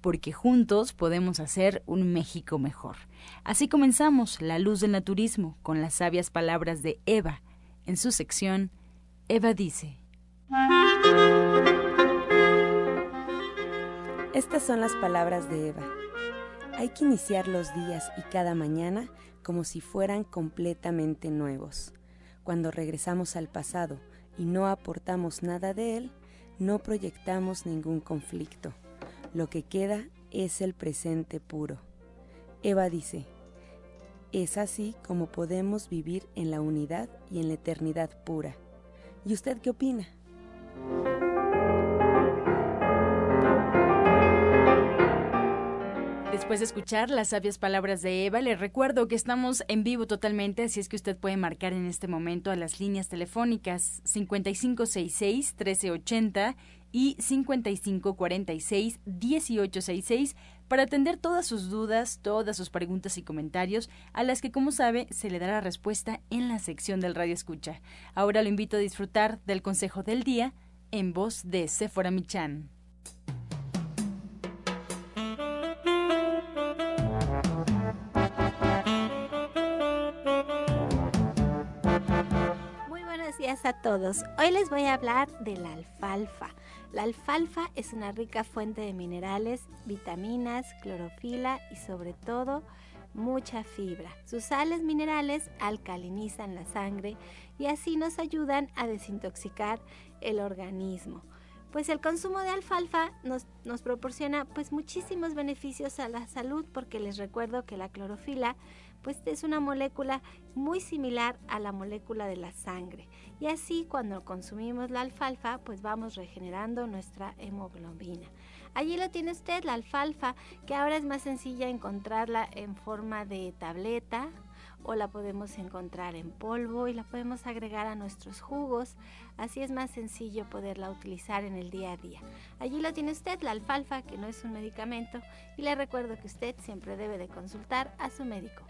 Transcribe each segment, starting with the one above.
porque juntos podemos hacer un México mejor. Así comenzamos La Luz del Naturismo con las sabias palabras de Eva. En su sección, Eva dice. Estas son las palabras de Eva. Hay que iniciar los días y cada mañana como si fueran completamente nuevos. Cuando regresamos al pasado y no aportamos nada de él, no proyectamos ningún conflicto lo que queda es el presente puro. Eva dice, es así como podemos vivir en la unidad y en la eternidad pura. ¿Y usted qué opina? Después de escuchar las sabias palabras de Eva, le recuerdo que estamos en vivo totalmente, así es que usted puede marcar en este momento a las líneas telefónicas 5566-1380 y 5546-1866 para atender todas sus dudas, todas sus preguntas y comentarios, a las que, como sabe, se le dará respuesta en la sección del Radio Escucha. Ahora lo invito a disfrutar del consejo del día en voz de Sephora Michan. Días a todos. Hoy les voy a hablar de la alfalfa. La alfalfa es una rica fuente de minerales, vitaminas, clorofila y sobre todo mucha fibra. Sus sales minerales alcalinizan la sangre y así nos ayudan a desintoxicar el organismo. Pues el consumo de alfalfa nos, nos, proporciona pues muchísimos beneficios a la salud porque les recuerdo que la clorofila pues es una molécula muy similar a la molécula de la sangre. Y así cuando consumimos la alfalfa, pues vamos regenerando nuestra hemoglobina. Allí lo tiene usted, la alfalfa, que ahora es más sencilla encontrarla en forma de tableta o la podemos encontrar en polvo y la podemos agregar a nuestros jugos. Así es más sencillo poderla utilizar en el día a día. Allí lo tiene usted, la alfalfa, que no es un medicamento, y le recuerdo que usted siempre debe de consultar a su médico.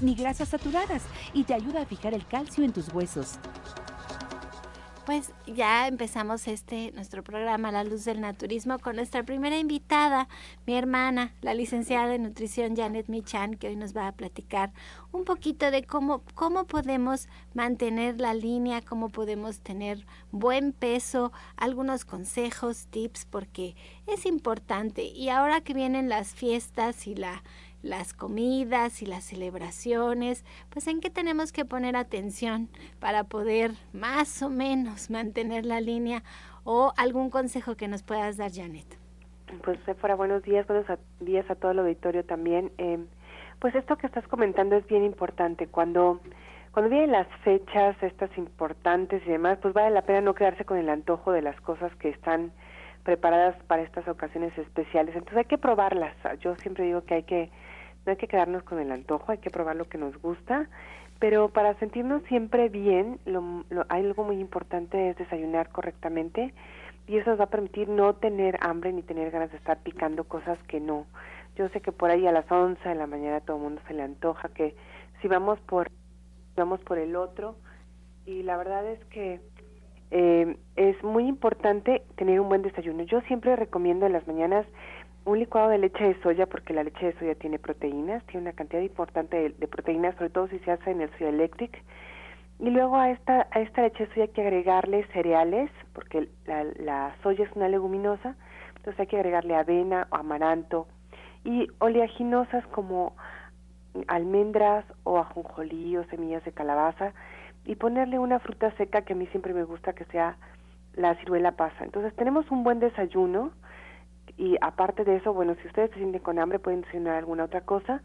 ni grasas saturadas y te ayuda a fijar el calcio en tus huesos. Pues ya empezamos este nuestro programa La Luz del Naturismo con nuestra primera invitada, mi hermana, la licenciada en nutrición Janet Michan, que hoy nos va a platicar un poquito de cómo cómo podemos mantener la línea, cómo podemos tener buen peso, algunos consejos, tips porque es importante y ahora que vienen las fiestas y la las comidas y las celebraciones, pues en qué tenemos que poner atención para poder más o menos mantener la línea o algún consejo que nos puedas dar, Janet. Pues fuera buenos días, buenos días a todo el auditorio también. Eh, pues esto que estás comentando es bien importante. Cuando, cuando vienen las fechas estas importantes y demás, pues vale la pena no quedarse con el antojo de las cosas que están preparadas para estas ocasiones especiales. Entonces hay que probarlas. Yo siempre digo que hay que no hay que quedarnos con el antojo, hay que probar lo que nos gusta, pero para sentirnos siempre bien, lo, hay algo muy importante es desayunar correctamente y eso nos va a permitir no tener hambre ni tener ganas de estar picando cosas que no. Yo sé que por ahí a las 11 de la mañana todo el mundo se le antoja que si vamos por vamos por el otro y la verdad es que eh, es muy importante tener un buen desayuno. Yo siempre recomiendo en las mañanas un licuado de leche de soya porque la leche de soya tiene proteínas, tiene una cantidad importante de, proteínas, sobre todo si se hace en el soya electric. Y luego a esta, a esta leche de soya hay que agregarle cereales, porque la, la soya es una leguminosa, entonces hay que agregarle avena o amaranto y oleaginosas como almendras o ajonjolí o semillas de calabaza y ponerle una fruta seca que a mí siempre me gusta que sea la ciruela pasa. Entonces tenemos un buen desayuno y aparte de eso, bueno, si ustedes se sienten con hambre pueden desayunar alguna otra cosa.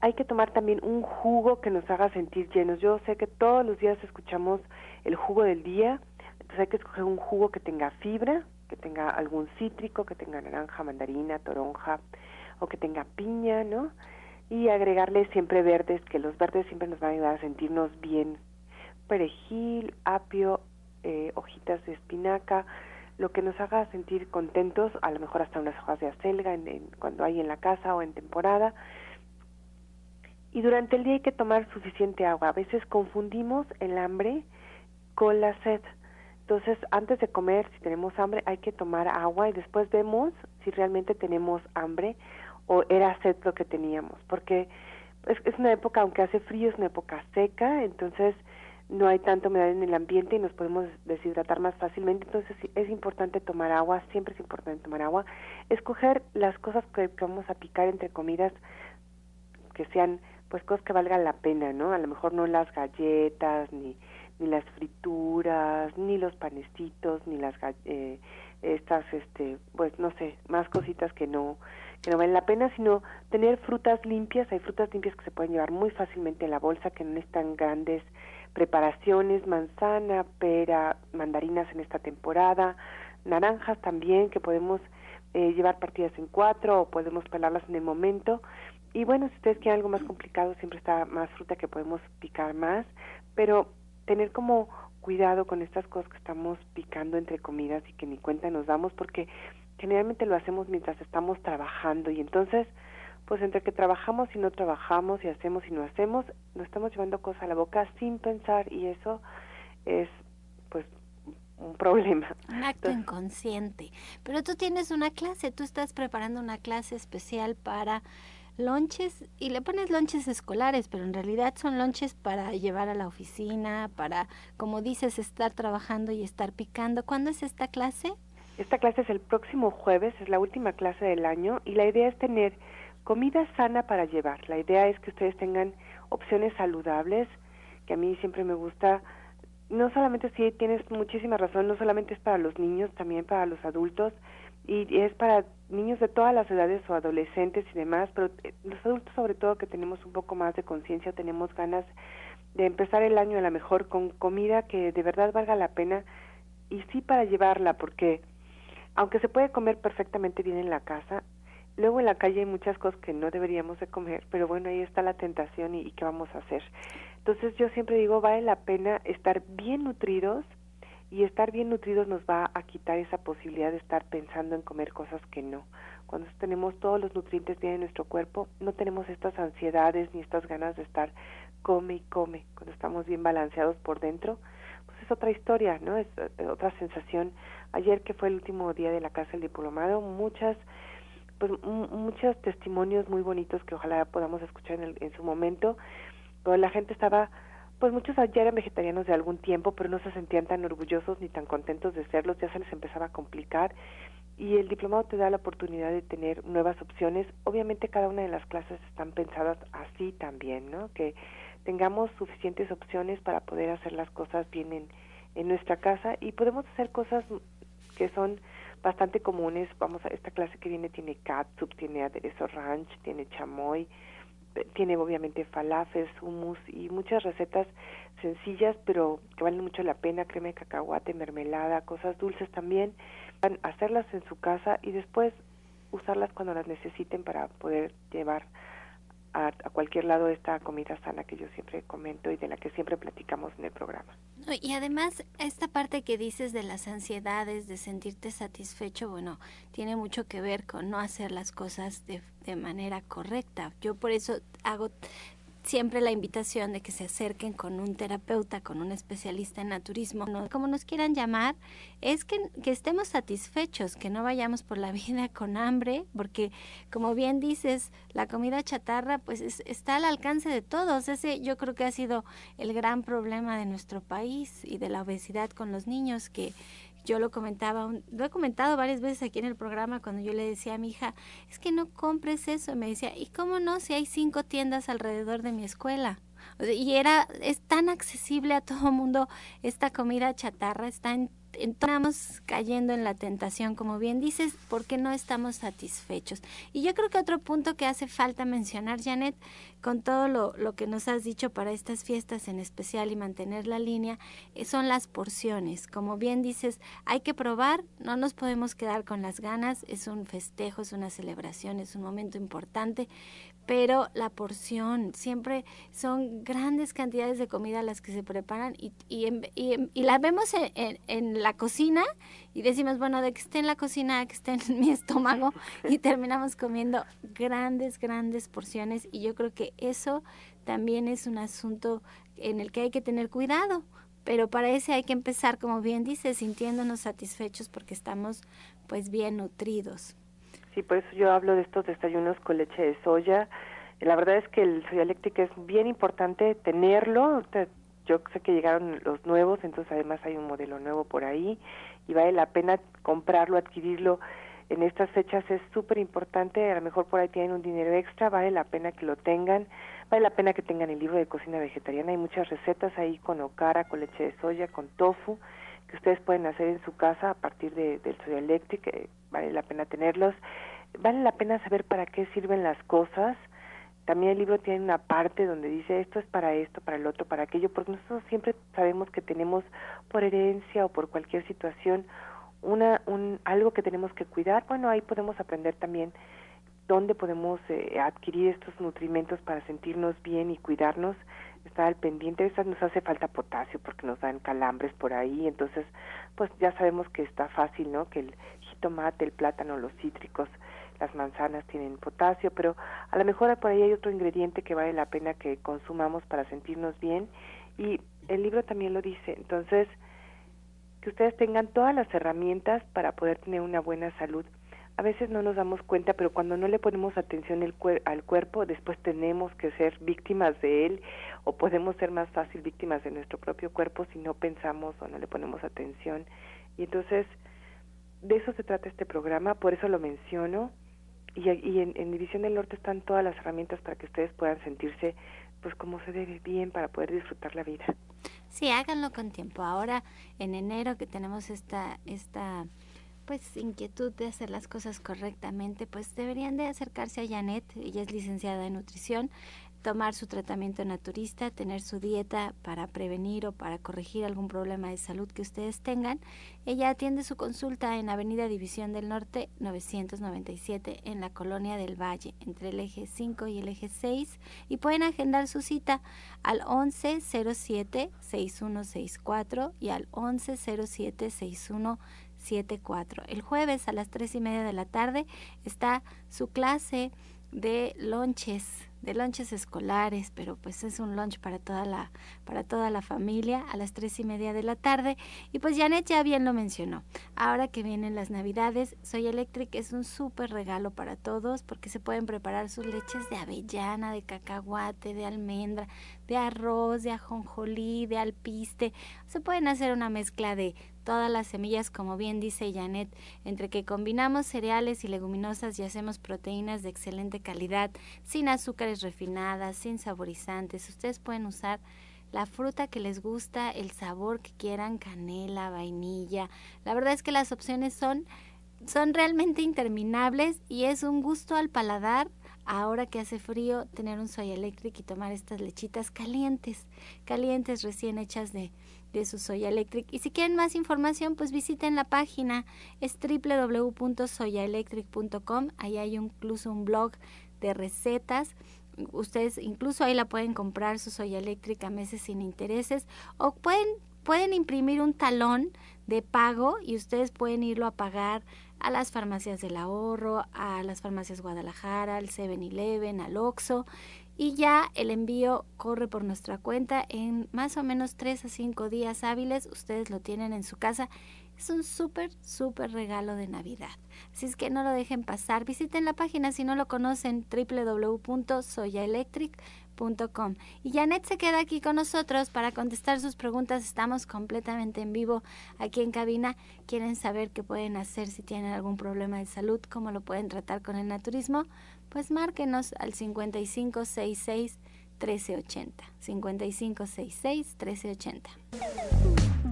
Hay que tomar también un jugo que nos haga sentir llenos. Yo sé que todos los días escuchamos el jugo del día, entonces hay que escoger un jugo que tenga fibra, que tenga algún cítrico, que tenga naranja, mandarina, toronja o que tenga piña, ¿no? Y agregarle siempre verdes, que los verdes siempre nos van a ayudar a sentirnos bien. Perejil, apio, eh, hojitas de espinaca, lo que nos haga sentir contentos, a lo mejor hasta unas hojas de acelga en, cuando hay en la casa o en temporada. Y durante el día hay que tomar suficiente agua. A veces confundimos el hambre con la sed. Entonces, antes de comer, si tenemos hambre, hay que tomar agua y después vemos si realmente tenemos hambre o era sed lo que teníamos. Porque es, es una época, aunque hace frío, es una época seca, entonces no hay tanta humedad en el ambiente y nos podemos deshidratar más fácilmente, entonces es importante tomar agua, siempre es importante tomar agua, escoger las cosas que, vamos a picar entre comidas que sean pues cosas que valgan la pena, ¿no? A lo mejor no las galletas, ni, ni las frituras, ni los panecitos, ni las eh, estas, este, pues no sé, más cositas que no, que no valen la pena, sino tener frutas limpias, hay frutas limpias que se pueden llevar muy fácilmente en la bolsa, que no están grandes preparaciones, manzana, pera, mandarinas en esta temporada, naranjas también que podemos eh, llevar partidas en cuatro o podemos pelarlas en el momento. Y bueno, si ustedes quieren algo más complicado, siempre está más fruta que podemos picar más, pero tener como cuidado con estas cosas que estamos picando entre comidas y que ni cuenta nos damos porque generalmente lo hacemos mientras estamos trabajando y entonces pues entre que trabajamos y no trabajamos y hacemos y no hacemos, nos estamos llevando cosas a la boca sin pensar y eso es pues un problema. Un acto inconsciente. Pero tú tienes una clase, tú estás preparando una clase especial para lonches y le pones lonches escolares, pero en realidad son lonches para llevar a la oficina, para, como dices, estar trabajando y estar picando. ¿Cuándo es esta clase? Esta clase es el próximo jueves, es la última clase del año y la idea es tener comida sana para llevar. La idea es que ustedes tengan opciones saludables, que a mí siempre me gusta, no solamente si tienes muchísima razón, no solamente es para los niños, también para los adultos, y es para niños de todas las edades o adolescentes y demás, pero eh, los adultos sobre todo que tenemos un poco más de conciencia, tenemos ganas de empezar el año a lo mejor con comida que de verdad valga la pena y sí para llevarla, porque aunque se puede comer perfectamente bien en la casa, Luego en la calle hay muchas cosas que no deberíamos de comer, pero bueno, ahí está la tentación y, qué vamos a hacer. Entonces yo siempre digo, vale la pena estar bien nutridos y estar bien nutridos nos va a quitar esa posibilidad de estar pensando en comer cosas que no. Cuando tenemos todos los nutrientes bien en nuestro cuerpo, no tenemos estas ansiedades ni estas ganas de estar come y come. Cuando estamos bien balanceados por dentro, pues es otra historia, ¿no? Es eh, otra sensación. Ayer que fue el último día de la casa del diplomado, muchas pues muchos testimonios muy bonitos que ojalá podamos escuchar en, su momento. Pero la gente estaba, pues muchos ya eran vegetarianos de algún tiempo, pero no se sentían tan orgullosos ni tan contentos de serlos, ya se les empezaba a complicar. Y el diplomado te da la oportunidad de tener nuevas opciones. Obviamente cada una de las clases están pensadas así también, ¿no? Que tengamos suficientes opciones para poder hacer las cosas bien en, en nuestra casa y podemos hacer cosas que son bastante comunes. Vamos a esta clase que viene tiene catsup, tiene aderezo ranch, tiene chamoy, eh, tiene obviamente falafels, hummus y muchas recetas sencillas pero que valen mucho la pena, crema de cacahuate, mermelada, cosas dulces también. Van a hacerlas en su casa y después usarlas cuando las necesiten para poder llevar a, cualquier lado esta comida sana que yo siempre comento y de la que siempre platicamos en el programa. Y además, esta parte que dices de las ansiedades, de sentirte satisfecho, bueno, tiene mucho que ver con no hacer las cosas de, de manera correcta. Yo por eso hago siempre la invitación de que se acerquen con un terapeuta, con un especialista en naturismo, como nos quieran llamar, es que, que, estemos satisfechos, que no vayamos por la vida con hambre, porque como bien dices, la comida chatarra pues está al alcance de todos. Ese yo creo que ha sido el gran problema de nuestro país y de la obesidad con los niños, que yo lo comentaba, lo he comentado varias veces aquí en el programa cuando yo le decía a mi hija, es que no compres eso. me decía, ¿y cómo no si hay cinco tiendas alrededor de mi escuela? y era, es tan accesible a todo mundo esta comida chatarra, está en estamos cayendo en la tentación, como bien dices, porque no estamos satisfechos. Y yo creo que otro punto que hace falta mencionar, Janet, con todo lo, lo que nos has dicho para estas fiestas en especial y mantener la línea, eh, son las porciones. Como bien dices, hay que probar, no nos podemos quedar con las ganas, es un festejo, es una celebración, es un momento importante, pero la porción, siempre son grandes cantidades de comida las que se preparan y, y, y, y la vemos en, en, la cocina y decimos, bueno, de que esté en la cocina, que esté en mi estómago y terminamos comiendo grandes, grandes porciones y yo creo que eso también es un asunto en el que hay que tener cuidado. Pero para ese hay que empezar, como bien dice, sintiéndonos satisfechos porque estamos pues bien nutridos. Sí, por eso yo hablo de estos desayunos con leche de soya. La verdad es que el soya eléctrica es bien importante tenerlo. Yo sé que llegaron los nuevos, entonces además hay un modelo nuevo por ahí y vale la pena comprarlo, adquirirlo en estas fechas es súper importante, a lo mejor por ahí tienen un dinero extra, vale la pena que lo tengan, vale la pena que tengan el libro de cocina vegetariana, hay muchas recetas ahí con okara, con leche de soya, con tofu, que ustedes pueden hacer en su casa a partir de, del soya eléctrico, vale la pena tenerlos, vale la pena saber para qué sirven las cosas, también el libro tiene una parte donde dice esto es para esto, para el otro, para aquello, porque nosotros siempre sabemos que tenemos por herencia o por cualquier situación una un algo que tenemos que cuidar. Bueno, ahí podemos aprender también dónde podemos eh, adquirir estos nutrimentos para sentirnos bien y cuidarnos estar al pendiente. A nos hace falta potasio porque nos dan calambres por ahí, entonces pues ya sabemos que está fácil, ¿no? Que el jitomate, el plátano, los cítricos, las manzanas tienen potasio, pero a lo mejor por ahí hay otro ingrediente que vale la pena que consumamos para sentirnos bien y el libro también lo dice. Entonces, que ustedes tengan todas las herramientas para poder tener una buena salud a veces no nos damos cuenta, pero cuando no le ponemos atención el al cuerpo, después tenemos que ser víctimas de él o podemos ser más fácil víctimas de nuestro propio cuerpo si no pensamos o no le ponemos atención. Y entonces, de eso se trata este programa, por eso lo menciono. Y, y en, en División del Norte están todas las herramientas para que ustedes puedan sentirse pues como se debe bien para poder disfrutar la vida. Sí, háganlo con tiempo. Ahora, en enero que tenemos esta... esta pues inquietud de hacer las cosas correctamente, pues deberían de acercarse a Janet, ella es licenciada en nutrición, tomar su tratamiento naturista, tener su dieta para prevenir o para corregir algún problema de salud que ustedes tengan. Ella atiende su consulta en Avenida División del Norte 997 en la Colonia del Valle, entre el eje 5 y el eje 6, y pueden agendar su cita al 1107 6164 y al 1107 61 7.4. El jueves a las tres y media de la tarde está su clase de lonches, de lonches escolares, pero pues es un lunch para toda la, para toda la familia a las tres y media de la tarde. Y pues Janet ya bien lo mencionó. Ahora que vienen las navidades, Soy Electric es un súper regalo para todos porque se pueden preparar sus leches de avellana, de cacahuate, de almendra, de arroz, de ajonjolí, de alpiste. Se pueden hacer una mezcla de todas las semillas, como bien dice Janet, entre que combinamos cereales y leguminosas y hacemos proteínas de excelente calidad, sin azúcares refinadas, sin saborizantes. Ustedes pueden usar la fruta que les gusta, el sabor que quieran, canela, vainilla. La verdad es que las opciones son son realmente interminables y es un gusto al paladar ahora que hace frío tener un soya eléctrico y tomar estas lechitas calientes, calientes recién hechas de, de su Soya Electric. Y si quieren más información, pues visiten la página, es www.soyaelectric.com, ahí hay incluso un blog de recetas. Ustedes incluso ahí la pueden comprar su soya eléctrica a meses sin intereses o pueden, pueden imprimir un talón de pago y ustedes pueden irlo a pagar a las farmacias del ahorro, a las farmacias Guadalajara, al 7-Eleven, al Oxxo y ya el envío corre por nuestra cuenta en más o menos 3 a 5 días hábiles. Ustedes lo tienen en su casa. Es un súper, súper regalo de Navidad. Así es que no lo dejen pasar. Visiten la página si no lo conocen, www.soyaelectric.com. Y Janet se queda aquí con nosotros para contestar sus preguntas. Estamos completamente en vivo aquí en cabina. Quieren saber qué pueden hacer si tienen algún problema de salud, cómo lo pueden tratar con el naturismo pues márquenos al 5566 1380. 5566 1380.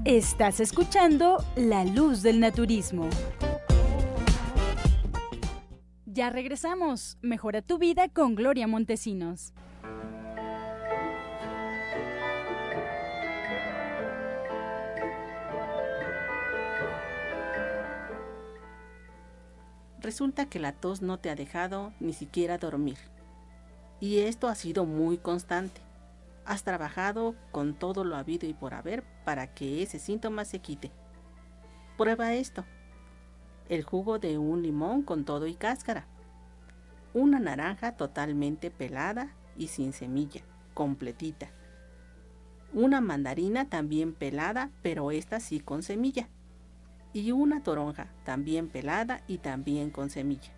Estás escuchando La Luz del Naturismo. Ya regresamos. Mejora tu vida con Gloria Montesinos. Resulta que la tos no te ha dejado ni siquiera dormir. Y esto ha sido muy constante. Has trabajado con todo lo habido y por haber para que ese síntoma se quite. Prueba esto. El jugo de un limón con todo y cáscara. Una naranja totalmente pelada y sin semilla, completita. Una mandarina también pelada, pero esta sí con semilla y una toronja, también pelada y también con semilla.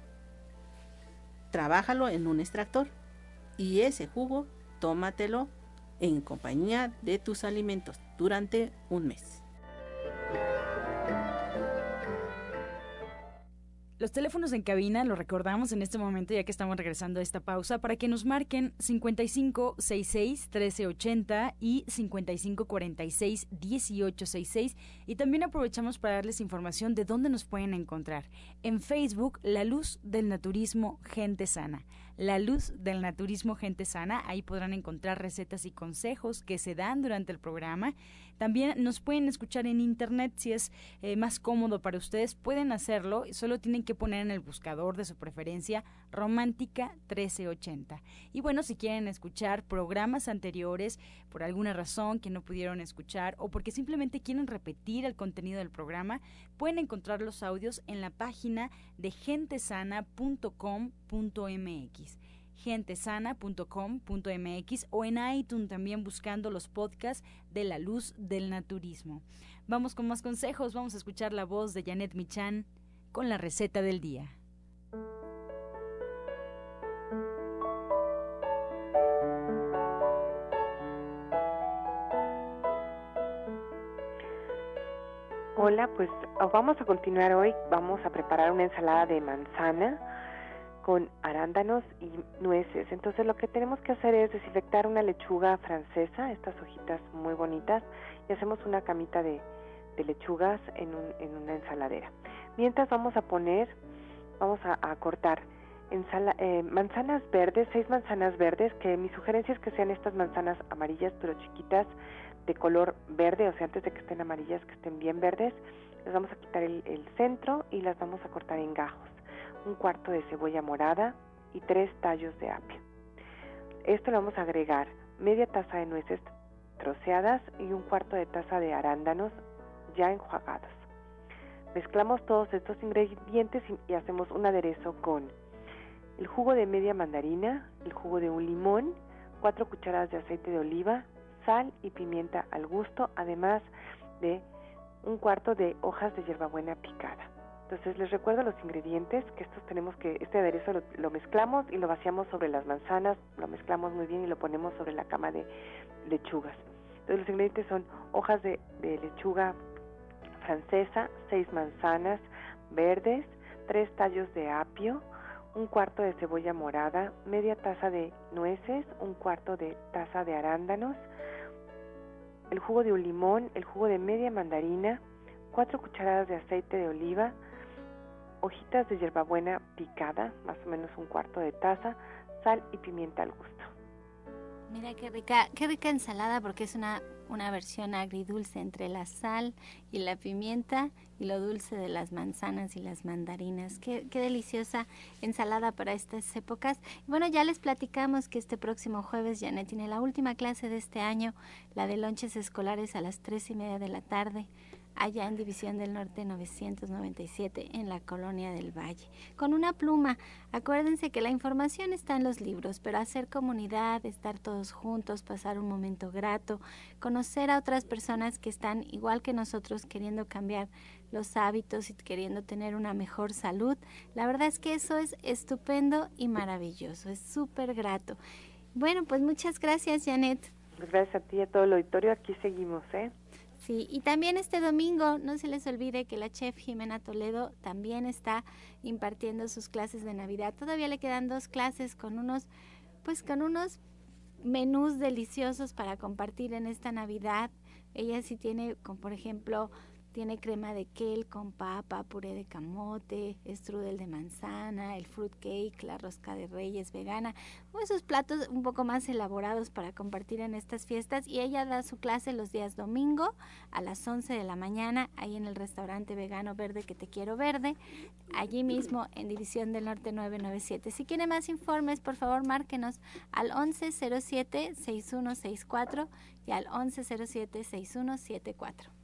Trabájalo en un extractor y ese jugo tómatelo en compañía de tus alimentos durante un mes. Los teléfonos en cabina los recordamos en este momento ya que estamos regresando a esta pausa para que nos marquen 5566 1380 y 5546 1866 y también aprovechamos para darles información de dónde nos pueden encontrar. En Facebook, La Luz del Naturismo Gente Sana. La Luz del Naturismo Gente Sana. Ahí podrán encontrar recetas y consejos que se dan durante el programa. También nos pueden escuchar en internet si es eh, más cómodo para ustedes. Pueden hacerlo. Solo tienen que poner en el buscador de su preferencia Romántica 1380. Y bueno, si quieren escuchar programas anteriores por alguna razón que no pudieron escuchar o porque simplemente quieren repetir el contenido del programa, pueden encontrar los audios en la página de gentesana.com.mx gentesana.com.mx o en iTunes también buscando los podcasts de la luz del naturismo. Vamos con más consejos, vamos a escuchar la voz de Janet Michan con la receta del día. Hola, pues vamos a continuar hoy. Vamos a preparar una ensalada de manzana con arándanos y nueces. Entonces lo que tenemos que hacer es desinfectar una lechuga francesa, estas hojitas muy bonitas, y hacemos una camita de, lechugas en, una ensaladera. Mientras vamos a poner, vamos a, cortar eh, manzanas verdes, seis manzanas verdes, que mi sugerencia es que sean estas manzanas amarillas pero chiquitas, de color verde, o sea, antes de que estén amarillas, que estén bien verdes, les vamos a quitar el, centro y las vamos a cortar en gajos. Un cuarto de cebolla morada y tres tallos de apio. Esto le vamos a agregar media taza de nueces troceadas y un cuarto de taza de arándanos ya enjuagados. Mezclamos todos estos ingredientes y hacemos un aderezo con el jugo de media mandarina, el jugo de un limón, cuatro cucharadas de aceite de oliva, sal y pimienta al gusto, además de un cuarto de hojas de hierbabuena picada. Entonces les recuerdo los ingredientes, que estos tenemos que, este aderezo lo, mezclamos y lo vaciamos sobre las manzanas, lo mezclamos muy bien y lo ponemos sobre la cama de lechugas. Entonces los ingredientes son hojas de, de lechuga francesa, seis manzanas verdes, tres tallos de apio, un cuarto de cebolla morada, media taza de nueces, un cuarto de taza de arándanos, el jugo de un limón, el jugo de media mandarina, cuatro cucharadas de aceite de oliva, hojitas de hierbabuena picada, más o menos un cuarto de taza, sal y pimienta al gusto. Mira qué rica, qué rica ensalada porque es una una versión agridulce entre la sal y la pimienta y lo dulce de las manzanas y las mandarinas. Qué, deliciosa ensalada para estas épocas. bueno, ya les platicamos que este próximo jueves Janet tiene la última clase de este año, la de lonches escolares a las tres y media de la tarde. Allá en División del Norte 997 en la Colonia del Valle. Con una pluma, acuérdense que la información está en los libros, pero hacer comunidad, estar todos juntos, pasar un momento grato, conocer a otras personas que están igual que nosotros queriendo cambiar los hábitos y queriendo tener una mejor salud, la verdad es que eso es estupendo y maravilloso, es súper grato. Bueno, pues muchas gracias, Janet. Gracias a ti y a todo el auditorio. Aquí seguimos, ¿eh? Sí, y también este domingo, no se les olvide que la chef Jimena Toledo también está impartiendo sus clases de Navidad. Todavía le quedan dos clases con unos, pues con unos menús deliciosos para compartir en esta Navidad. Ella sí tiene, como por ejemplo, tiene crema de kale con papa, puré de camote, strudel de manzana, el fruit cake, la rosca de reyes vegana, esos platos un poco más elaborados para compartir en estas fiestas. Y ella da su clase los días domingo a las 11 de la mañana, ahí en el restaurante vegano verde que te quiero verde, allí mismo en División del Norte 997. Si quiere más informes, por favor, márquenos al 1107-6164 y al 1107-6174.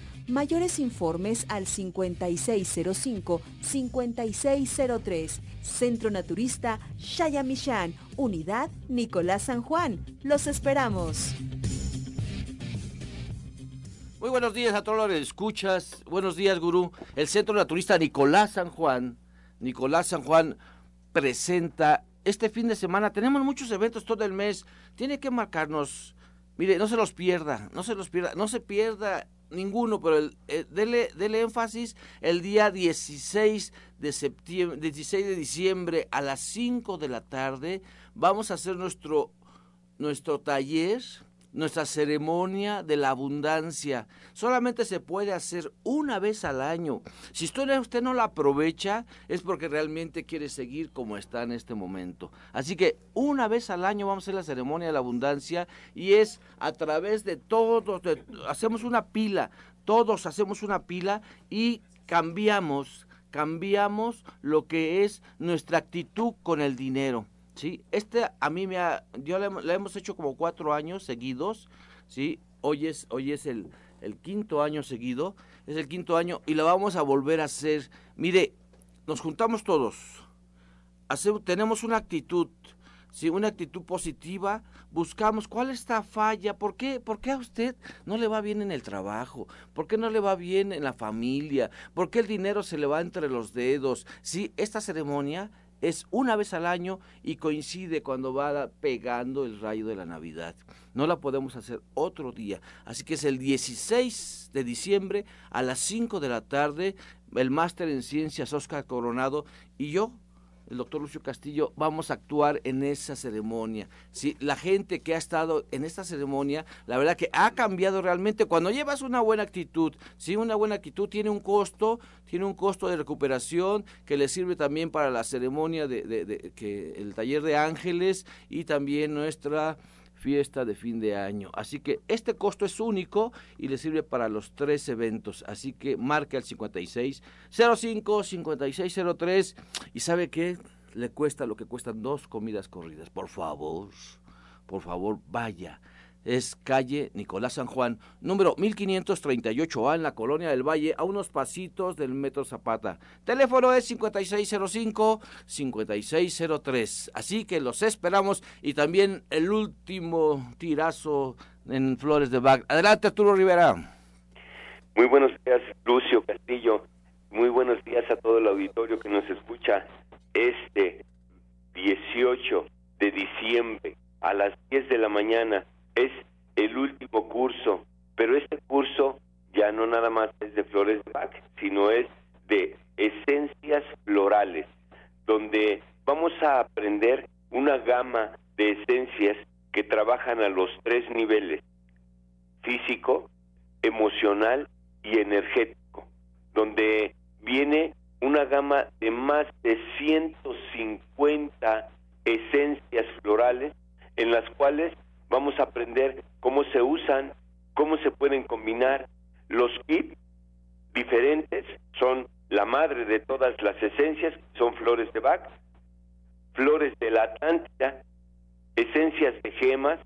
Mayores informes al 5605-5603. Centro Naturista Shayamishan, Unidad Nicolás San Juan. Los esperamos. Muy buenos días a todos los que escuchas. Buenos días, gurú. El Centro Naturista Nicolás San Juan, Nicolás San Juan presenta este fin de semana. Tenemos muchos eventos todo el mes. Tiene que marcarnos. Mire, no se los pierda, no se los pierda, no se pierda ninguno, pero el, eh, dele, énfasis el día 16 de septiembre, 16 de diciembre a las 5 de la tarde. Vamos a hacer nuestro, nuestro taller nuestra ceremonia de la abundancia. Solamente se puede hacer una vez al año. Si usted, usted no la aprovecha, es porque realmente quiere seguir como está en este momento. Así que una vez al año vamos a hacer la ceremonia de la abundancia y es a través de todos, hacemos una pila, todos hacemos una pila y cambiamos, cambiamos lo que es nuestra actitud con el dinero. ¿Sí? Este a mí me ha, yo la, hemos hecho como cuatro años seguidos, ¿sí? Hoy es, hoy es el, el quinto año seguido, es el quinto año y la vamos a volver a hacer. Mire, nos juntamos todos, hacemos, tenemos una actitud, ¿sí? una actitud positiva, buscamos cuál es esta falla, ¿por qué? ¿por qué a usted no le va bien en el trabajo? ¿Por qué no le va bien en la familia? ¿Por qué el dinero se le va entre los dedos? ¿Sí? Esta ceremonia es una vez al año y coincide cuando va pegando el rayo de la Navidad. No la podemos hacer otro día. Así que es el 16 de diciembre a las 5 de la tarde, el máster en ciencias Oscar Coronado y yo el doctor Lucio Castillo, vamos a actuar en esa ceremonia. ¿sí? La gente que ha estado en esta ceremonia, la verdad que ha cambiado realmente. Cuando llevas una buena actitud, ¿sí? una buena actitud tiene un costo, tiene un costo de recuperación que le sirve también para la ceremonia de, de que el taller de ángeles y también nuestra fiesta de fin de año. Así que este costo es único y le sirve para los tres eventos. Así que marque al 56 05 5603 y sabe que le cuesta lo que cuestan dos comidas corridas. Por favor, por favor, vaya. Es calle Nicolás San Juan, número 1538A en la Colonia del Valle, a unos pasitos del Metro Zapata. Teléfono es 5605-5603. Así que los esperamos y también el último tirazo en Flores de Bach. Adelante, Arturo Rivera. Muy buenos días, Lucio Castillo. Muy buenos días a todo el auditorio que nos escucha este 18 de diciembre a las 10 de la mañana es el último curso, pero este curso ya no nada más es de Flores de Bach, sino es de esencias florales, donde vamos a aprender una gama de esencias que trabajan a los tres niveles, físico, emocional y energético, donde viene una gama de más de 150 esencias florales en las cuales vamos a aprender cómo se usan, cómo se pueden combinar. Los kits diferentes son la madre de todas las esencias, son flores de Bach, flores de la Atlántida, esencias de gemas,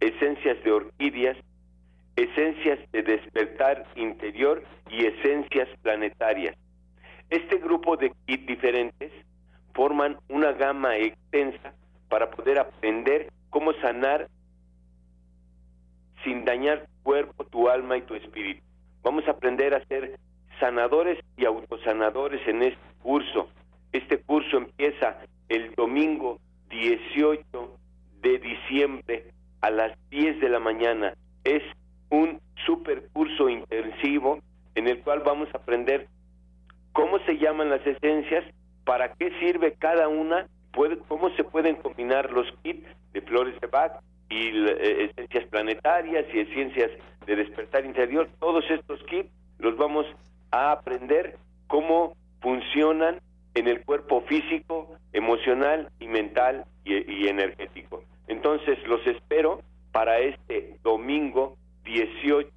esencias de orquídeas, esencias de despertar interior y esencias planetarias. Este grupo de kits diferentes forman una gama extensa para poder aprender cómo sanar sin dañar tu cuerpo, tu alma y tu espíritu. Vamos a aprender a ser sanadores y autosanadores en este curso. Este curso empieza el domingo 18 de diciembre a las 10 de la mañana. Es un super curso intensivo en el cual vamos a aprender cómo se llaman las esencias, para qué sirve cada una, cómo se pueden combinar los kits de flores de Bach y eh, esencias planetarias y esencias de despertar interior, todos estos kits los vamos a aprender cómo funcionan en el cuerpo físico, emocional y mental y, energético. Entonces los espero para este domingo 18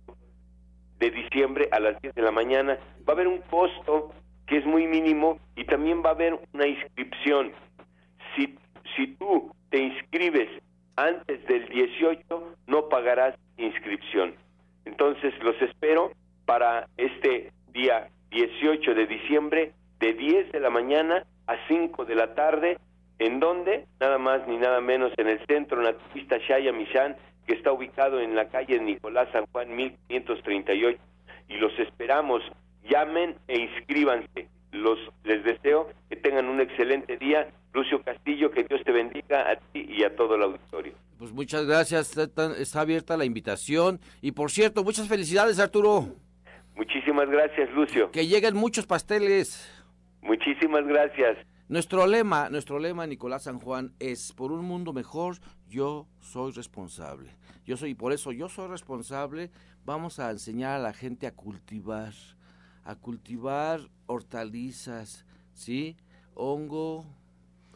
de diciembre a las 10 de la mañana. Va a haber un costo que es muy mínimo y también va a haber una inscripción. Si, si tú te inscribes antes del 18 no pagarás inscripción. Entonces los espero para este día 18 de diciembre de 10 de la mañana a 5 de la tarde, en donde nada más ni nada menos en el Centro Naturista Shaya Michan, que está ubicado en la calle Nicolás San Juan 1538. Y los esperamos, llamen e inscríbanse. Los, les deseo que tengan un excelente día Lucio Castillo, que Dios te bendiga a ti y a todo el auditorio. Pues muchas gracias, está, abierta la invitación. Y por cierto, muchas felicidades, Arturo. Muchísimas gracias, Lucio. Que lleguen muchos pasteles. Muchísimas gracias. Nuestro lema, nuestro lema, Nicolás San Juan, es por un mundo mejor, yo soy responsable. Yo soy, y por eso yo soy responsable, vamos a enseñar a la gente a cultivar, a cultivar hortalizas, ¿sí? Hongo,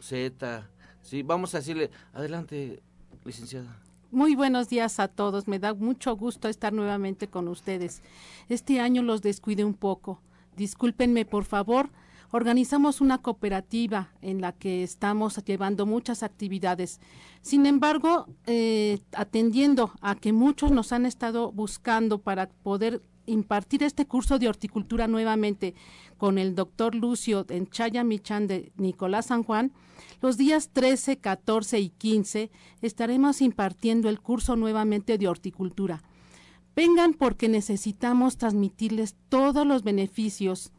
Z. Sí, vamos a decirle, adelante, licenciada. Muy buenos días a todos. Me da mucho gusto estar nuevamente con ustedes. Este año los descuide un poco. Discúlpenme, por favor. Organizamos una cooperativa en la que estamos llevando muchas actividades. Sin embargo, eh, atendiendo a que muchos nos han estado buscando para poder impartir este curso de horticultura nuevamente con el doctor Lucio en Chaya Michan de Nicolás San Juan, los días 13, 14 y 15 estaremos impartiendo el curso nuevamente de horticultura. Vengan porque necesitamos transmitirles todos los beneficios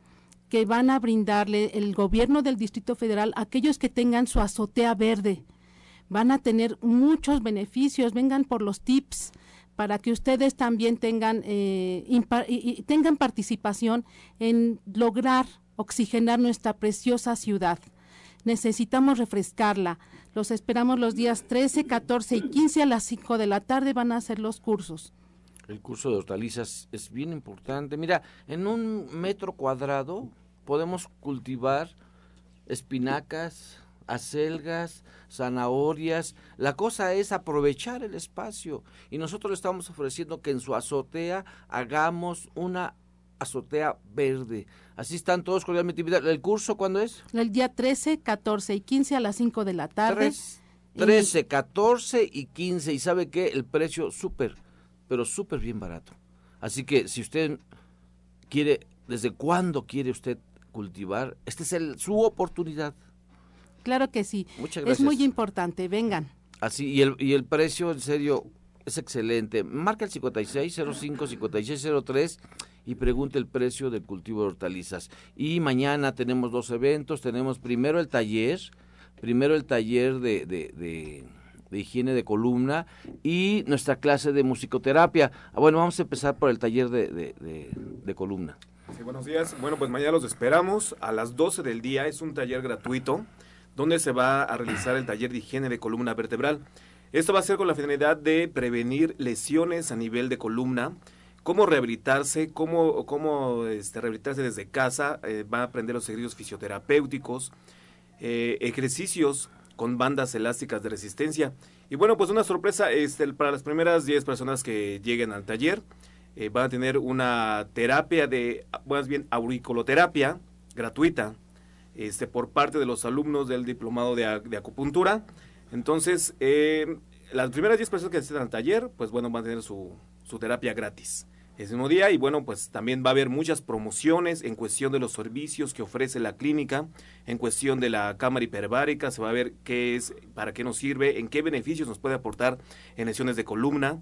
que van a brindarle el gobierno del Distrito Federal a aquellos que tengan su azotea verde. Van a tener muchos beneficios, vengan por los tips, para que ustedes también tengan, eh, tengan participación en lograr oxigenar nuestra preciosa ciudad. Necesitamos refrescarla. Los esperamos los días 13, 14 y 15 a las 5 de la tarde van a hacer los cursos. El curso de hortalizas es bien importante. Mira, en un metro cuadrado podemos cultivar espinacas, acelgas, zanahorias. La cosa es aprovechar el espacio y nosotros le estamos ofreciendo que en su azotea hagamos una azotea verde. Así están todos cordialmente invitados. ¿El curso cuándo es? El día 13, 14 y 15 a las 5 de la tarde. 13, 14 y 15. Y sabe que el precio súper, pero súper bien barato. Así que si usted quiere, ¿desde cuándo quiere usted cultivar? Esta es el, su oportunidad. Claro que sí. Muchas gracias. Es muy importante, vengan. Así, y el, y el precio, en serio, es excelente. Marca el 5605-5603 y pregunte el precio del cultivo de hortalizas. Y mañana tenemos dos eventos. Tenemos primero el taller, primero el taller de, de, de, de higiene de columna y nuestra clase de musicoterapia. Ah, bueno, vamos a empezar por el taller de, de, de, de columna. Sí, buenos días. Bueno, pues mañana los esperamos a las 12 del día. Es un taller gratuito donde se va a realizar el taller de higiene de columna vertebral. Esto va a ser con la finalidad de prevenir lesiones a nivel de columna, cómo rehabilitarse, cómo, cómo este, rehabilitarse desde casa, eh, va a aprender los ejercicios fisioterapéuticos, eh, ejercicios con bandas elásticas de resistencia. Y bueno, pues una sorpresa este, para las primeras 10 personas que lleguen al taller. Eh, van a tener una terapia de, más bien auriculoterapia gratuita este, por parte de los alumnos del diplomado de, acupuntura. Entonces, eh, las primeras 10 personas que asistan al taller, pues bueno, van a tener su, su terapia gratis ese mismo día. Y bueno, pues también va a haber muchas promociones en cuestión de los servicios que ofrece la clínica, en cuestión de la cámara hiperbárica, se va a ver qué es, para qué nos sirve, en qué beneficios nos puede aportar en lesiones de columna,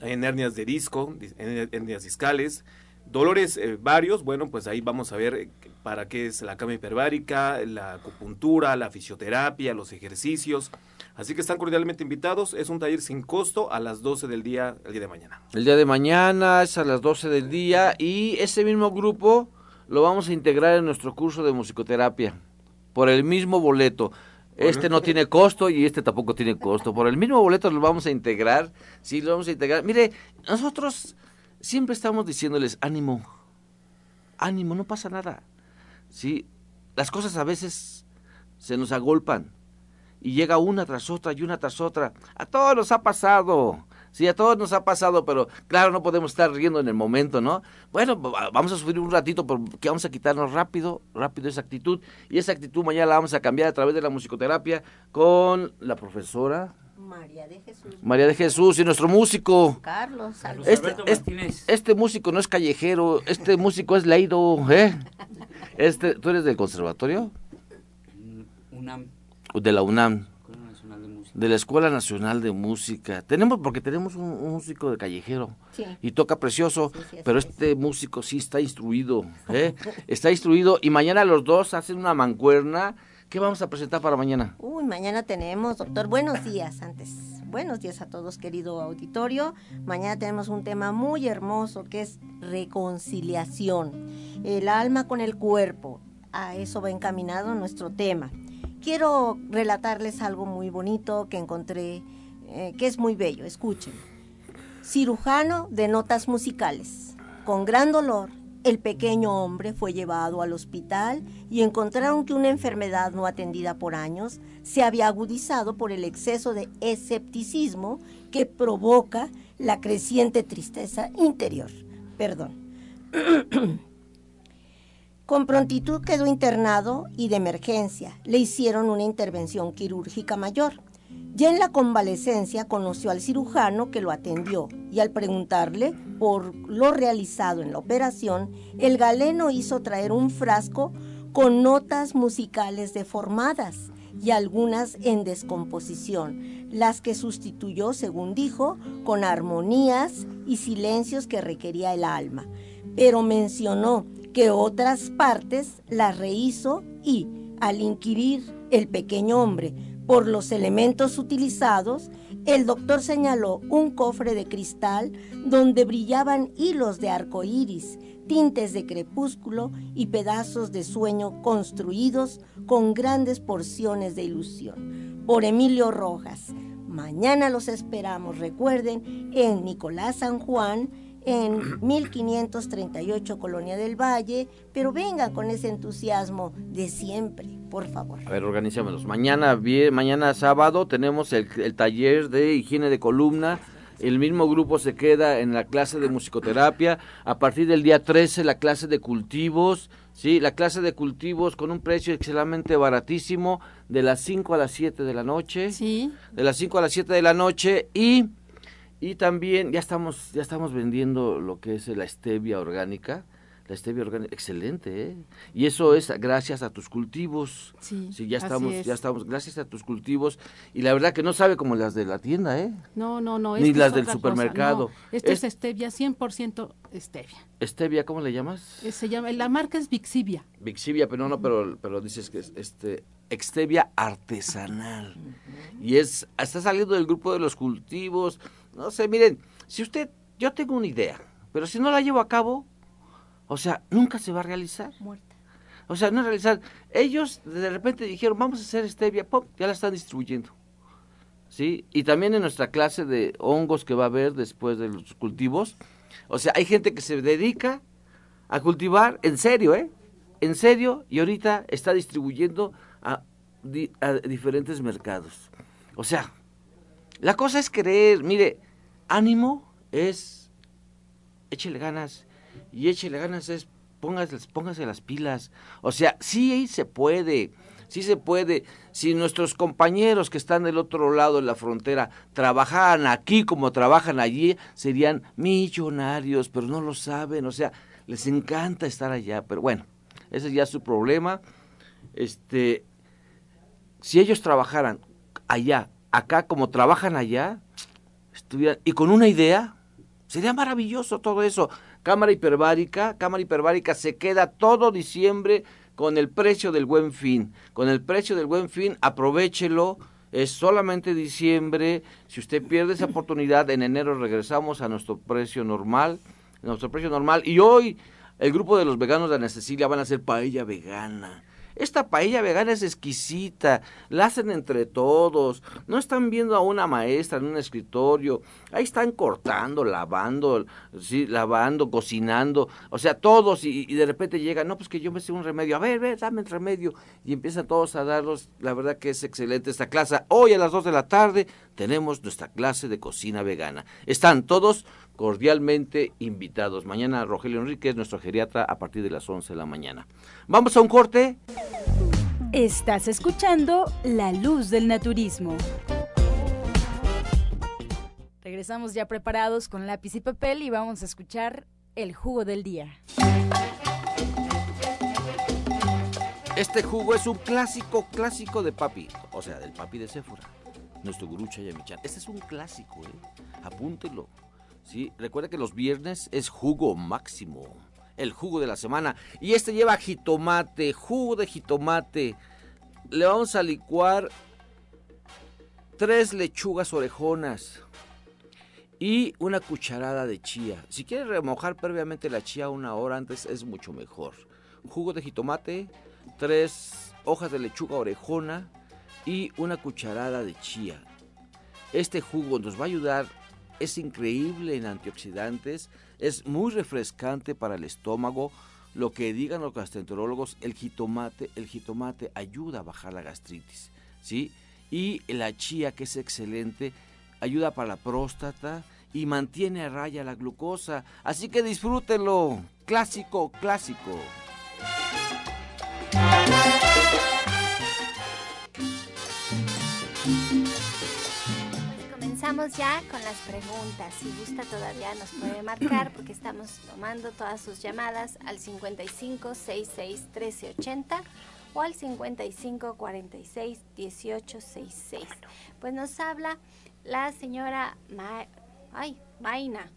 en hernias de disco, hernias discales, dolores eh, varios, bueno, pues ahí vamos a ver para qué es la cama hiperbárica, la acupuntura, la fisioterapia, los ejercicios. Así que están cordialmente invitados. Es un taller sin costo a las 12 del día, el día de mañana. El día de mañana es a las 12 del día y ese mismo grupo lo vamos a integrar en nuestro curso de musicoterapia por el mismo boleto. Este no tiene costo y este tampoco tiene costo. Por el mismo boleto lo vamos a integrar. Sí, lo vamos a integrar. Mire, nosotros siempre estamos diciéndoles ánimo. Ánimo, no pasa nada. Sí, las cosas a veces se nos agolpan y llega una tras otra y una tras otra. A todos nos ha pasado. Sí, a todos nos ha pasado, pero claro, no podemos estar riendo en el momento, ¿no? Bueno, vamos a sufrir un ratito porque vamos a quitarnos rápido, rápido esa actitud. Y esa actitud mañana la vamos a cambiar a través de la musicoterapia con la profesora. María de Jesús. María de Jesús y nuestro músico. Carlos. Carlos este, este, este, músico no es callejero, este músico es leído, ¿eh? Este, ¿Tú eres del conservatorio? UNAM. De la UNAM de la Escuela Nacional de Música. Tenemos, porque tenemos un, un músico de callejero sí. y toca precioso, sí, sí, pero este músico sí está instruido, ¿eh? está instruido y mañana los dos hacen una mancuerna. ¿Qué vamos a presentar para mañana? Uy, mañana tenemos, doctor, buenos días antes. Buenos días a todos, querido auditorio. Mañana tenemos un tema muy hermoso que es reconciliación. El alma con el cuerpo. A eso va encaminado nuestro tema quiero relatarles algo muy bonito que encontré, eh, que es muy bello. Escuchen. Cirujano de notas musicales. Con gran dolor, el pequeño hombre fue llevado al hospital y encontraron que una enfermedad no atendida por años se había agudizado por el exceso de escepticismo que provoca la creciente tristeza interior. Perdón. Con prontitud quedó internado y de emergencia le hicieron una intervención quirúrgica mayor. Ya en la convalecencia conoció al cirujano que lo atendió y al preguntarle por lo realizado en la operación, el galeno hizo traer un frasco con notas musicales deformadas y algunas en descomposición, las que sustituyó, según dijo, con armonías y silencios que requería el alma. Pero mencionó que otras partes las rehizo y, al inquirir el pequeño hombre por los elementos utilizados, el doctor señaló un cofre de cristal donde brillaban hilos de arco iris, tintes de crepúsculo y pedazos de sueño construidos con grandes porciones de ilusión. Por Emilio Rojas. Mañana los esperamos, recuerden, en Nicolás San Juan, en 1538 Colonia del Valle, pero venga con ese entusiasmo de siempre, por favor. A ver, organizémonos. Mañana, bien, mañana sábado tenemos el, el, taller de higiene de columna. El mismo grupo se queda en la clase de musicoterapia. A partir del día 13 la clase de cultivos Sí, la clase de cultivos con un precio extremadamente baratísimo de las 5 a las 7 de la noche. Sí. De las 5 a las 7 de la noche y y también ya estamos ya estamos vendiendo lo que es la stevia orgánica. La stevia orgánica excelente, ¿eh? Y eso es gracias a tus cultivos. Sí. ya así estamos es. ya estamos gracias a tus cultivos y la verdad que no sabe como las de la tienda, ¿eh? No, no, no. Ni las del supermercado. no. Esto Es- es stevia, 100% stevia. Stevia, ¿cómo le llamas? Eh, Se llama, la marca es Vixivia. Vixivia, pero no, pero, pero dices que es este Extevia artesanal. Y es, está saliendo del grupo de los cultivos. No sé, miren, si usted, yo tengo una idea, pero si no la llevo a cabo, o sea, nunca se va a realizar. Muerta. O sea, no realizar. Ellos de repente dijeron, vamos a hacer stevia, pop, ya la están distribuyendo. ¿Sí? Y también en nuestra clase de hongos que va a haber después de los cultivos, o sea, hay gente que se dedica a cultivar, en serio, ¿eh? En serio, y ahorita está distribuyendo a, a diferentes mercados. O sea, la cosa es creer, mire, ánimo es, échele ganas, y échele ganas es, póngase, póngase las pilas. O sea, sí se puede, sí se puede. Si nuestros compañeros que están del otro lado de la frontera trabajaran aquí como trabajan allí, serían millonarios, pero no lo saben. O sea, les encanta estar allá, pero bueno, ese es ya su problema. Este, si ellos trabajaran allá, acá como trabajan allá, estuvieran, y con una idea, sería maravilloso todo eso. Cámara hiperbárica, cámara hiperbárica se queda todo diciembre con el precio del buen fin. Con el precio del buen fin, aprovechelo. Es solamente diciembre. Si usted pierde esa oportunidad, en enero regresamos a nuestro precio normal. Nuestro precio normal. Y hoy el grupo de los veganos de Ana Cecilia van a hacer paella vegana. Esta paella vegana es exquisita, la hacen entre todos, no están viendo a una maestra en un escritorio, ahí están cortando, lavando, sí, lavando, cocinando, o sea, todos y, y de repente llegan, no, pues que yo me sé un remedio, a ver, ver, dame el remedio, y empiezan todos a darlos, la verdad que es excelente esta clase. Hoy a las 2 de la tarde tenemos nuestra clase de cocina vegana. Están todos cordialmente invitados. Mañana Rogelio Enríquez, nuestro geriatra, a partir de las 11 de la mañana. Vamos a un corte. Estás escuchando La Luz del Naturismo. Regresamos ya preparados con lápiz y papel y vamos a escuchar el jugo del día. Este jugo es un clásico, clásico de papi, o sea, del papi de Séfora, nuestro gurú Chayamichan. Este es un clásico, ¿eh? Apúntelo. ¿Sí? Recuerda que los viernes es jugo máximo, el jugo de la semana. Y este lleva jitomate, jugo de jitomate. Le vamos a licuar tres lechugas orejonas y una cucharada de chía. Si quieres remojar previamente la chía una hora antes es mucho mejor. Jugo de jitomate, tres hojas de lechuga orejona y una cucharada de chía. Este jugo nos va a ayudar, es increíble en antioxidantes, es muy refrescante para el estómago. Lo que digan los gastroenterólogos, el jitomate, el jitomate ayuda a bajar la gastritis, ¿sí? Y la chía, que es excelente, ayuda para la próstata y mantiene a raya la glucosa. Así que disfrútenlo. Clásico, clásico. Comenzamos ya con las preguntas. Si gusta todavía nos puede marcar porque estamos tomando todas sus llamadas al 55 66 13 80 o al 55 46 18 66. Pues nos habla la señora Ma Ay, Maina.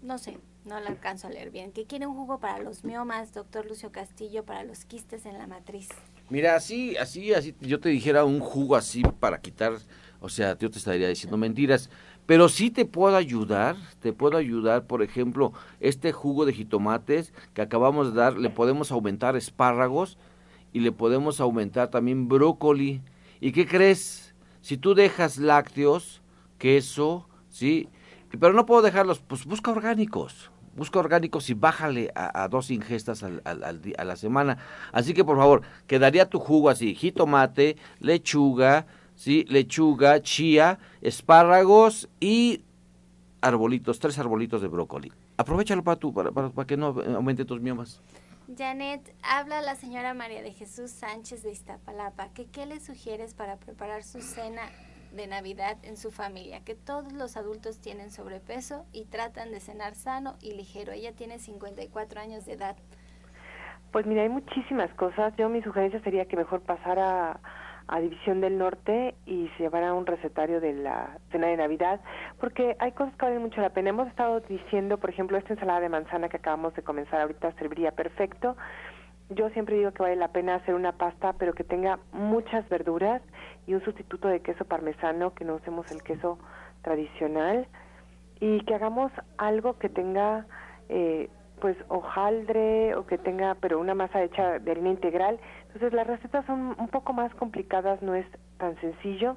No sé, no la alcanzo a leer bien. Que quiere un jugo para los miomas, doctor Lucio Castillo, para los quistes en la matriz. Mira, así, así, así, yo te dijera un jugo así para quitar, o sea, yo te estaría diciendo mentiras, pero sí te puedo ayudar, te puedo ayudar, por ejemplo, este jugo de jitomates que acabamos de dar, le podemos aumentar espárragos y le podemos aumentar también brócoli. ¿Y qué crees? Si tú dejas lácteos, queso, ¿sí? Pero no puedo dejarlos, pues busca orgánicos. Busca orgánicos y bájale a, dos ingestas al, a la semana. Así que por favor, quedaría tu jugo así, jitomate, lechuga, ¿sí? lechuga, chía, espárragos y arbolitos, tres arbolitos de brócoli. Aprovechalo para, tu, para, para, para que no aumente tus miomas. Janet, habla la señora María de Jesús Sánchez de Iztapalapa. Que, ¿Qué le sugieres para preparar su cena de Navidad en su familia? Que todos los adultos tienen sobrepeso y tratan de cenar sano y ligero. Ella tiene 54 años de edad. Pues mira, hay muchísimas cosas. Yo mi sugerencia sería que mejor pasara a División del Norte y se llevara un recetario de la cena de Navidad, porque hay cosas que valen mucho la pena. Hemos estado diciendo, por ejemplo, esta ensalada de manzana que acabamos de comenzar ahorita serviría perfecto. Yo siempre digo que vale la pena hacer una pasta, pero que tenga muchas verduras y un sustituto de queso parmesano, que no usemos el queso tradicional, y que hagamos algo que tenga eh, pues hojaldre o que tenga pero una masa hecha de harina integral. Entonces las recetas son un poco más complicadas, no es tan sencillo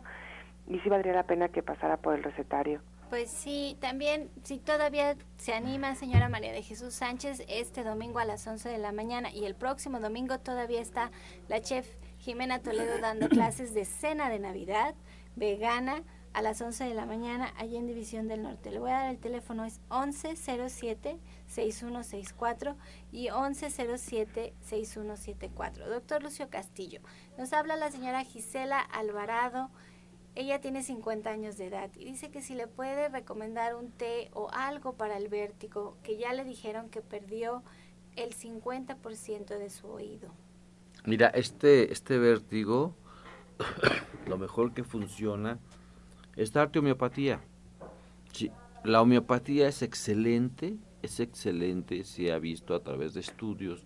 y sí valdría la pena que pasara por el recetario. Pues sí, también si todavía se anima señora María de Jesús Sánchez este domingo a las 11 de la mañana y el próximo domingo todavía está la chef Jimena Toledo dando clases de cena de Navidad vegana a las 11 de la mañana allí en División del Norte. Le voy a dar el teléfono, es 1107-6164 y 1107-6174. Doctor Lucio Castillo, nos habla la señora Gisela Alvarado. Ella tiene 50 años de edad y dice que si le puede recomendar un té o algo para el vértigo, que ya le dijeron que perdió el 50% de su oído. Mira, este, este vértigo, lo mejor que funciona es darte homeopatía. La homeopatía es excelente, es excelente, se ha visto a través de estudios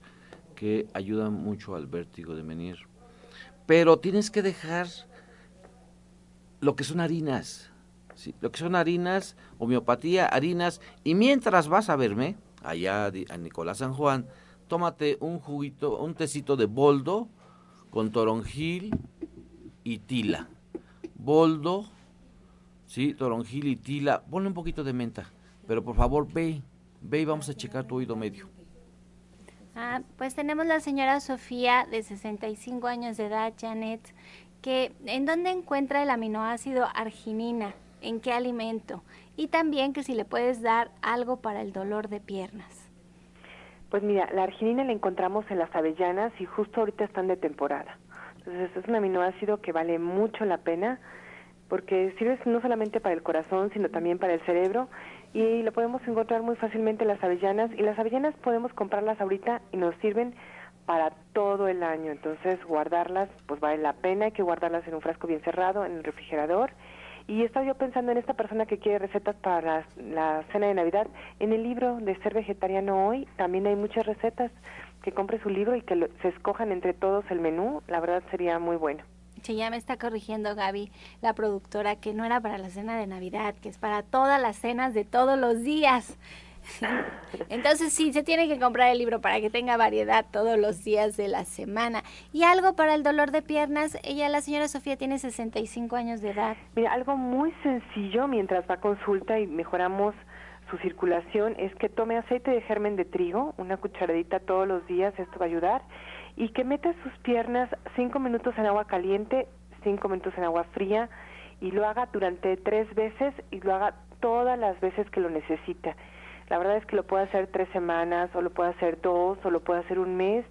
que ayudan mucho al vértigo de menir. Pero tienes que dejar lo que son harinas, ¿sí? lo que son harinas, homeopatía, harinas, y mientras vas a verme, allá a Nicolás San Juan, tómate un juguito, un tecito de boldo con toronjil y tila. Boldo, sí, toronjil y tila, ponle un poquito de menta, pero por favor ve, ve y vamos a checar tu oído medio. Ah, pues tenemos la señora Sofía de 65 años de edad, Janet, que ¿en dónde encuentra el aminoácido arginina? ¿En qué alimento? Y también que si le puedes dar algo para el dolor de piernas. Pues mira, la arginina la encontramos en las avellanas y justo ahorita están de temporada. Entonces es un aminoácido que vale mucho la pena porque sirve no solamente para el corazón, sino también para el cerebro y lo podemos encontrar muy fácilmente en las avellanas y las avellanas podemos comprarlas ahorita y nos sirven para todo el año, entonces guardarlas pues vale la pena, hay que guardarlas en un frasco bien cerrado, en el refrigerador y estaba yo pensando en esta persona que quiere recetas para la, cena de Navidad. En el libro de Ser Vegetariano Hoy también hay muchas recetas. Que compre su libro y que se escojan entre todos el menú. La verdad sería muy bueno. Sí, ya me está corrigiendo Gaby, la productora, que no era para la cena de Navidad, que es para todas las cenas de todos los días. Entonces sí, se tiene que comprar el libro para que tenga variedad todos los días de la semana. Y algo para el dolor de piernas, ella, la señora Sofía, tiene 65 años de edad. Mira, algo muy sencillo mientras va a consulta y mejoramos su circulación es que tome aceite de germen de trigo, una cucharadita todos los días, esto va a ayudar y que meta sus piernas cinco minutos en agua caliente, cinco minutos en agua fría y lo haga durante tres veces y lo haga todas las veces que lo necesita. La verdad es que lo puede hacer tres semanas o lo puede hacer dos o lo puede hacer un mes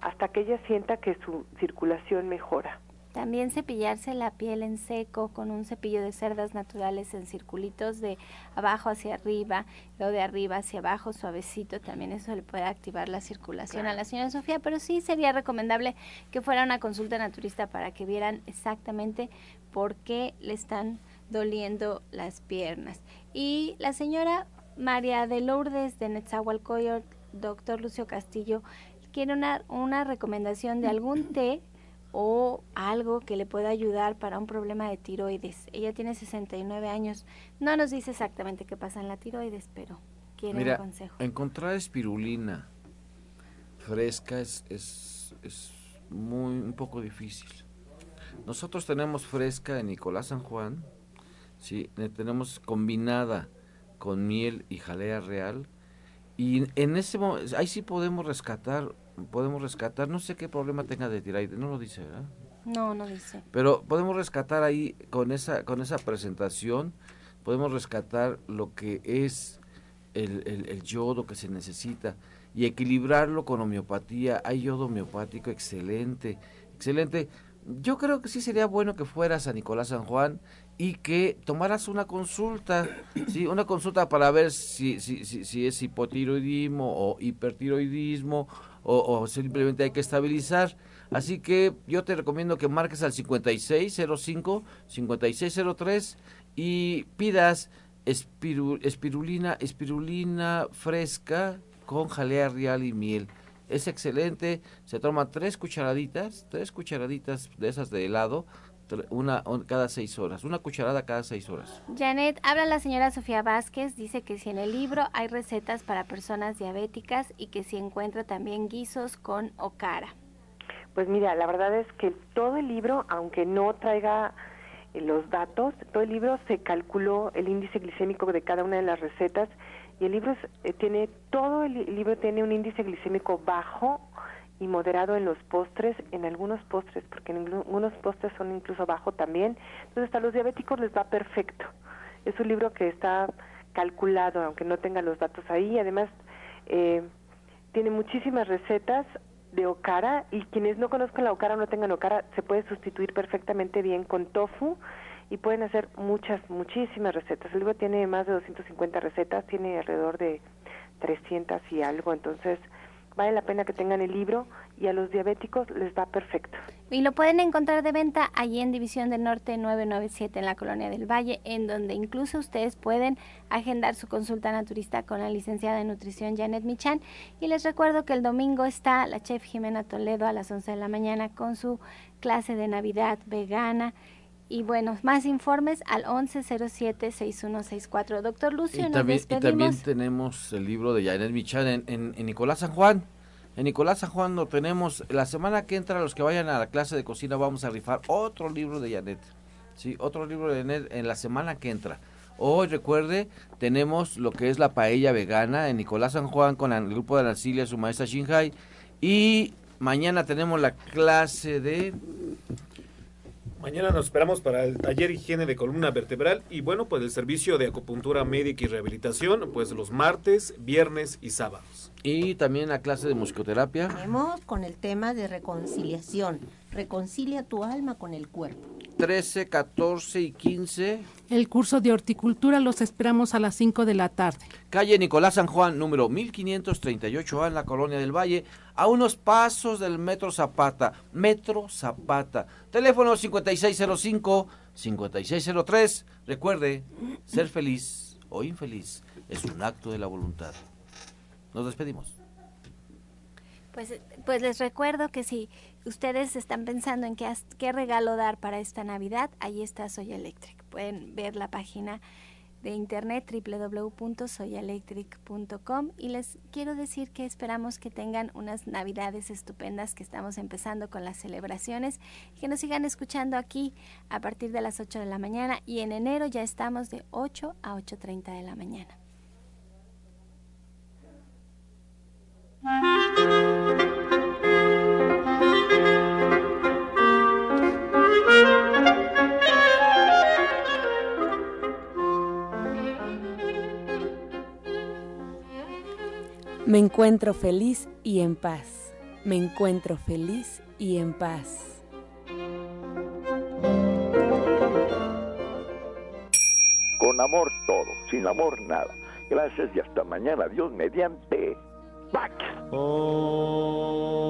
hasta que ella sienta que su circulación mejora. También cepillarse la piel en seco con un cepillo de cerdas naturales en circulitos de abajo hacia arriba, lo de arriba hacia abajo, suavecito, también eso le puede activar la circulación a la señora Sofía, pero sí sería recomendable que fuera una consulta naturista para que vieran exactamente por qué le están doliendo las piernas. Y la señora María de Lourdes de Netzahualcoyot, doctor Lucio Castillo, quiere una, una recomendación de algún té o algo que le pueda ayudar para un problema de tiroides. Ella tiene 69 años. No nos dice exactamente qué pasa en la tiroides, pero quiere un consejo. Encontrar espirulina fresca es, es, es muy un poco difícil. Nosotros tenemos fresca en Nicolás San Juan, sí, tenemos combinada con miel y jalea real y en ese ahí sí podemos rescatar podemos rescatar, no sé qué problema tenga de tiroides, no lo dice, ¿verdad? No, no dice. Pero podemos rescatar ahí con esa con esa presentación podemos rescatar lo que es el, yodo que se necesita y equilibrarlo con homeopatía. Hay yodo homeopático excelente, excelente. Yo creo que sí sería bueno que fueras a Nicolás San Juan y que tomaras una consulta, ¿sí? una consulta para ver si, si, si, es hipotiroidismo o hipertiroidismo o, simplemente hay que estabilizar. Así que yo te recomiendo que marques al 5605, 5603 y pidas espirulina, espirulina fresca con jalea real y miel. Es excelente, se toma tres cucharaditas, tres cucharaditas de esas de helado, una cada seis horas, una cucharada cada seis horas. Janet, habla la señora Sofía Vázquez, dice que si en el libro hay recetas para personas diabéticas y que si encuentra también guisos con okara. Pues mira, la verdad es que todo el libro, aunque no traiga eh, los datos, todo el libro se calculó el índice glicémico de cada una de las recetas y el libro eh, tiene, todo el libro tiene un índice glicémico bajo y moderado en los postres, en algunos postres, porque en algunos postres son incluso bajo también. Entonces a los diabéticos les va perfecto. Es un libro que está calculado, aunque no tenga los datos ahí. Además, eh, tiene muchísimas recetas de okara y quienes no conozcan la okara o no tengan okara se puede sustituir perfectamente bien con tofu y pueden hacer muchas, muchísimas recetas. El libro tiene más de 250 recetas, tiene alrededor de 300 y algo, entonces vale la pena que tengan el libro y a los diabéticos les va perfecto. Y lo pueden encontrar de venta allí en División del Norte 997 en la Colonia del Valle, en donde incluso ustedes pueden agendar su consulta naturista con la licenciada en nutrición Janet Michan. Y les recuerdo que el domingo está la chef Jimena Toledo a las 11 de la mañana con su clase de Navidad vegana. Y bueno, más informes al 1107-6164. Doctor Lucio, y también, Y también tenemos el libro de Janet Michan en, en, Nicolás San Juan. En Nicolás San Juan lo tenemos. La semana que entra, los que vayan a la clase de cocina, vamos a rifar otro libro de Janet. Sí, otro libro de Janet en la semana que entra. Hoy, recuerde, tenemos lo que es la paella vegana en Nicolás San Juan con el grupo de Narcilia, su maestra Shinhai. Y mañana tenemos la clase de Mañana nos esperamos para el taller higiene de columna vertebral y bueno, pues el servicio de acupuntura médica y rehabilitación, pues los martes, viernes y sábados. Y también la clase de musicoterapia. Tenemos con el tema de reconciliación. Reconcilia tu alma con el cuerpo. 13, 14 y 15. El curso de horticultura los esperamos a las 5 de la tarde. Calle Nicolás San Juan, número 1538A en la Colonia del Valle, a unos pasos del Metro Zapata. Metro Zapata. Teléfono 5605-5603. Recuerde, ser feliz o infeliz es un acto de la voluntad. Nos despedimos. Pues, pues les recuerdo que si ustedes están pensando en qué, regalo dar para esta Navidad, ahí está Soy Electric. Pueden ver la página de internet www.soyaelectric.com y les quiero decir que esperamos que tengan unas navidades estupendas que estamos empezando con las celebraciones que nos sigan escuchando aquí a partir de las 8 de la mañana y en enero ya estamos de 8 a 8.30 de la mañana. Me encuentro feliz y en paz. Me encuentro feliz y en paz. Con amor todo, sin amor nada. Gracias y hasta mañana. Dios mediante. Pax. Oh.